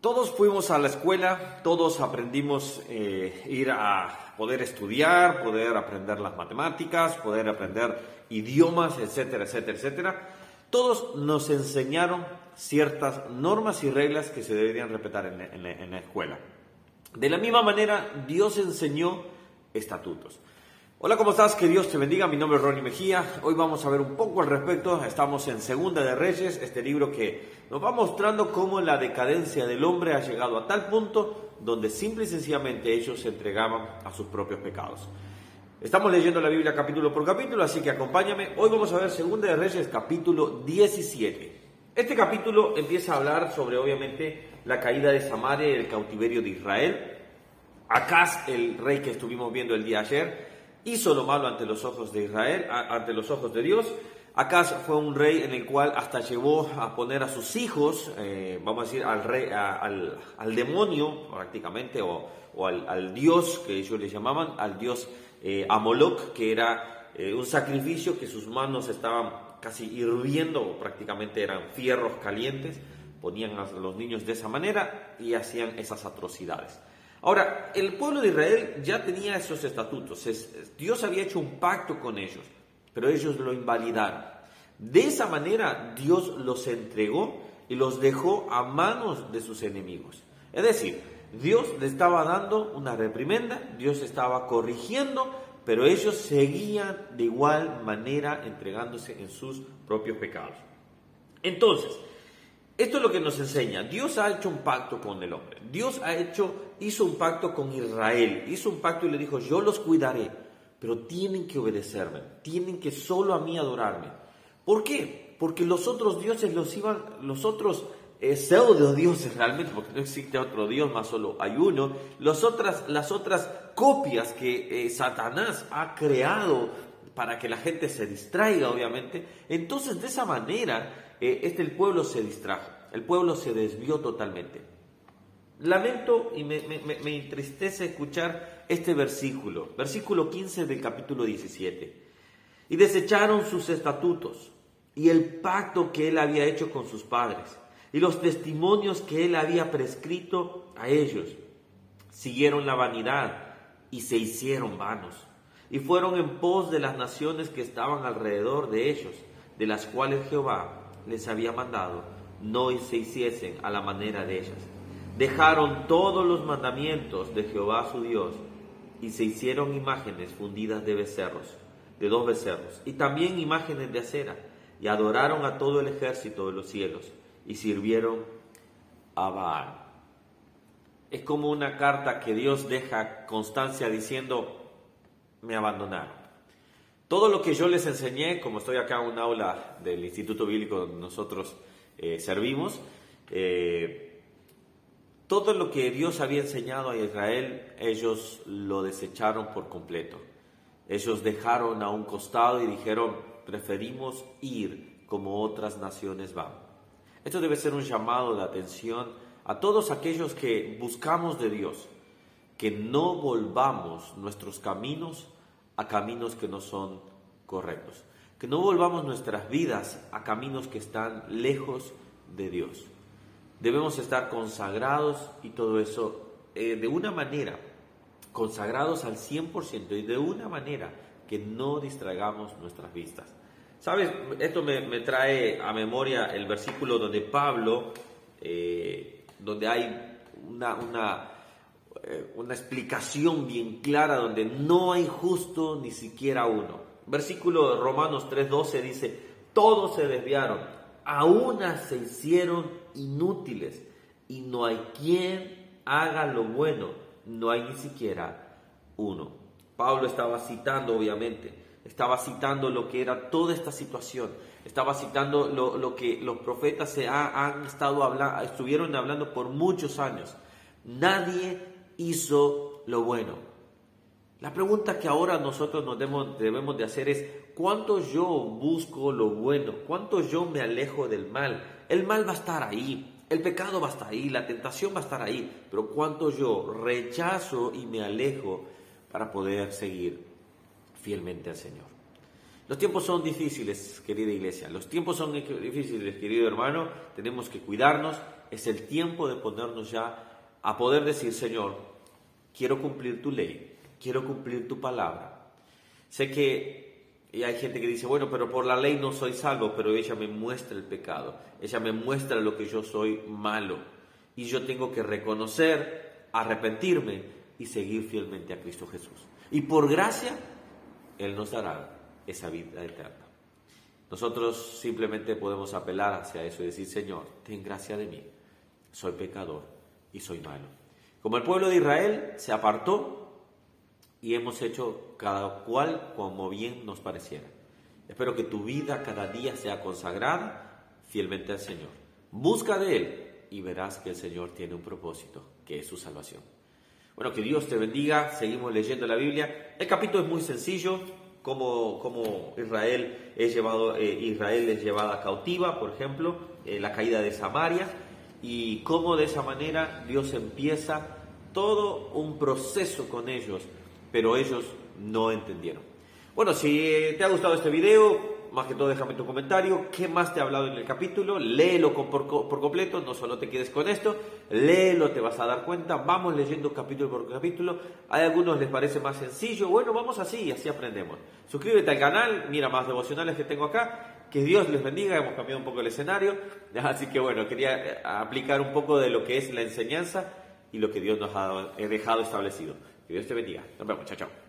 Todos fuimos a la escuela, todos aprendimos eh, ir a poder estudiar, poder aprender las matemáticas, poder aprender idiomas, etcétera, etcétera, etcétera. Todos nos enseñaron ciertas normas y reglas que se deberían respetar en, en la escuela. De la misma manera, Dios enseñó estatutos. Hola, ¿cómo estás? Que Dios te bendiga. Mi nombre es Ronnie Mejía. Hoy vamos a ver un poco al respecto. Estamos en Segunda de Reyes, este libro que nos va mostrando cómo la decadencia del hombre ha llegado a tal punto donde simple y sencillamente ellos se entregaban a sus propios pecados. Estamos leyendo la Biblia capítulo por capítulo, así que acompáñame. Hoy vamos a ver Segunda de Reyes capítulo 17. Este capítulo empieza a hablar sobre obviamente la caída de Samaria y el cautiverio de Israel. Acaz, el rey que estuvimos viendo el día ayer, hizo lo malo ante los ojos de Israel, ante los ojos de Dios. Acaz fue un rey en el cual hasta llevó a poner a sus hijos, eh, vamos a decir, al, rey, al, demonio prácticamente, o, al, dios que ellos le llamaban, al dios eh, Amolok, que era eh, un sacrificio que sus manos estaban casi hirviendo, prácticamente eran fierros calientes, ponían a los niños de esa manera y hacían esas atrocidades. Ahora, el pueblo de Israel ya tenía esos estatutos. Dios había hecho un pacto con ellos, pero ellos lo invalidaron. De esa manera Dios los entregó y los dejó a manos de sus enemigos. Es decir, Dios le estaba dando una reprimenda, Dios estaba corrigiendo, pero ellos seguían de igual manera entregándose en sus propios pecados. Entonces, esto es lo que nos enseña. Dios ha hecho un pacto con el hombre. Dios ha hecho, hizo un pacto con Israel. Hizo un pacto y le dijo, yo los cuidaré, pero tienen que obedecerme. Tienen que solo a mí adorarme. ¿Por qué? Porque los otros dioses los iban, los otros eh, pseudo dioses realmente, porque no existe otro dios, más solo hay uno. Las otras, las otras copias que eh, Satanás ha creado para que la gente se distraiga, obviamente. Entonces, de esa manera, eh, este el pueblo se distrajo, el pueblo se desvió totalmente. Lamento y me, me, entristece escuchar este versículo, versículo 15 del capítulo 17. Y desecharon sus estatutos y el pacto que él había hecho con sus padres y los testimonios que él había prescrito a ellos. Siguieron la vanidad y se hicieron vanos y fueron en pos de las naciones que estaban alrededor de ellos, de las cuales Jehová les había mandado no se hiciesen a la manera de ellas. Dejaron todos los mandamientos de Jehová su Dios y se hicieron imágenes fundidas de becerros, de dos becerros, y también imágenes de acera, y adoraron a todo el ejército de los cielos y sirvieron a Baal. Es como una carta que Dios deja constancia diciendo, me abandonaron. Todo lo que yo les enseñé, como estoy acá en un aula del Instituto Bíblico donde nosotros eh, servimos, eh, todo lo que Dios había enseñado a Israel, ellos lo desecharon por completo. Ellos dejaron a un costado y dijeron, preferimos ir como otras naciones van. Esto debe ser un llamado de atención a todos aquellos que buscamos de Dios, que no volvamos nuestros caminos a caminos que no son correctos. Que no volvamos nuestras vidas a caminos que están lejos de Dios. Debemos estar consagrados y todo eso eh, de una manera, consagrados al 100% y de una manera que no distraigamos nuestras vistas. ¿Sabes? Esto me, trae a memoria el versículo donde Pablo, eh, donde hay una, una eh, una explicación bien clara donde no hay justo ni siquiera uno. Versículo de Romanos 3:12 dice, todos se desviaron, a una se hicieron inútiles y no hay quien haga lo bueno, no hay ni siquiera uno. Pablo estaba citando, obviamente, estaba citando lo que era toda esta situación, estaba citando lo, que los profetas se han estado hablando, estuvieron hablando por muchos años. Nadie hizo lo bueno. La pregunta que ahora nosotros nos debemos, de hacer es, ¿cuánto yo busco lo bueno? ¿Cuánto yo me alejo del mal? El mal va a estar ahí, el pecado va a estar ahí, la tentación va a estar ahí, pero ¿cuánto yo rechazo y me alejo para poder seguir fielmente al Señor? Los tiempos son difíciles, querida iglesia. Los tiempos son difíciles, querido hermano. Tenemos que cuidarnos, es el tiempo de ponernos ya a poder decir, Señor, quiero cumplir tu ley, quiero cumplir tu palabra. Sé que y hay gente que dice, bueno, pero por la ley no soy salvo, pero ella me muestra el pecado, ella me muestra lo que yo soy malo. Y yo tengo que reconocer, arrepentirme y seguir fielmente a Cristo Jesús. Y por gracia, Él nos dará esa vida eterna. Nosotros simplemente podemos apelar hacia eso y decir, Señor, ten gracia de mí, soy pecador y soy malo. Como el pueblo de Israel se apartó y hemos hecho cada cual como bien nos pareciera. Espero que tu vida cada día sea consagrada fielmente al Señor. Busca de Él y verás que el Señor tiene un propósito, que es su salvación. Bueno, que Dios te bendiga. Seguimos leyendo la Biblia. El capítulo es muy sencillo, como, como Israel, es llevado, eh, Israel es llevada cautiva, por ejemplo, eh, la caída de Samaria, y cómo de esa manera Dios empieza todo un proceso con ellos pero ellos no entendieron. Bueno, si te ha gustado este video, más que todo déjame tu comentario, qué más te ha hablado en el capítulo, léelo por, por, completo, no solo te quedes con esto, léelo, te vas a dar cuenta, vamos leyendo capítulo por capítulo, hay algunos les parece más sencillo, bueno, vamos así, así aprendemos. Suscríbete al canal, mira más devocionales que tengo acá, que Dios les bendiga, hemos cambiado un poco el escenario, así que bueno, quería eh, aplicar un poco de lo que es la enseñanza y lo que Dios nos ha dejado establecido. Que Dios te bendiga. Nos vemos. Chao, chao.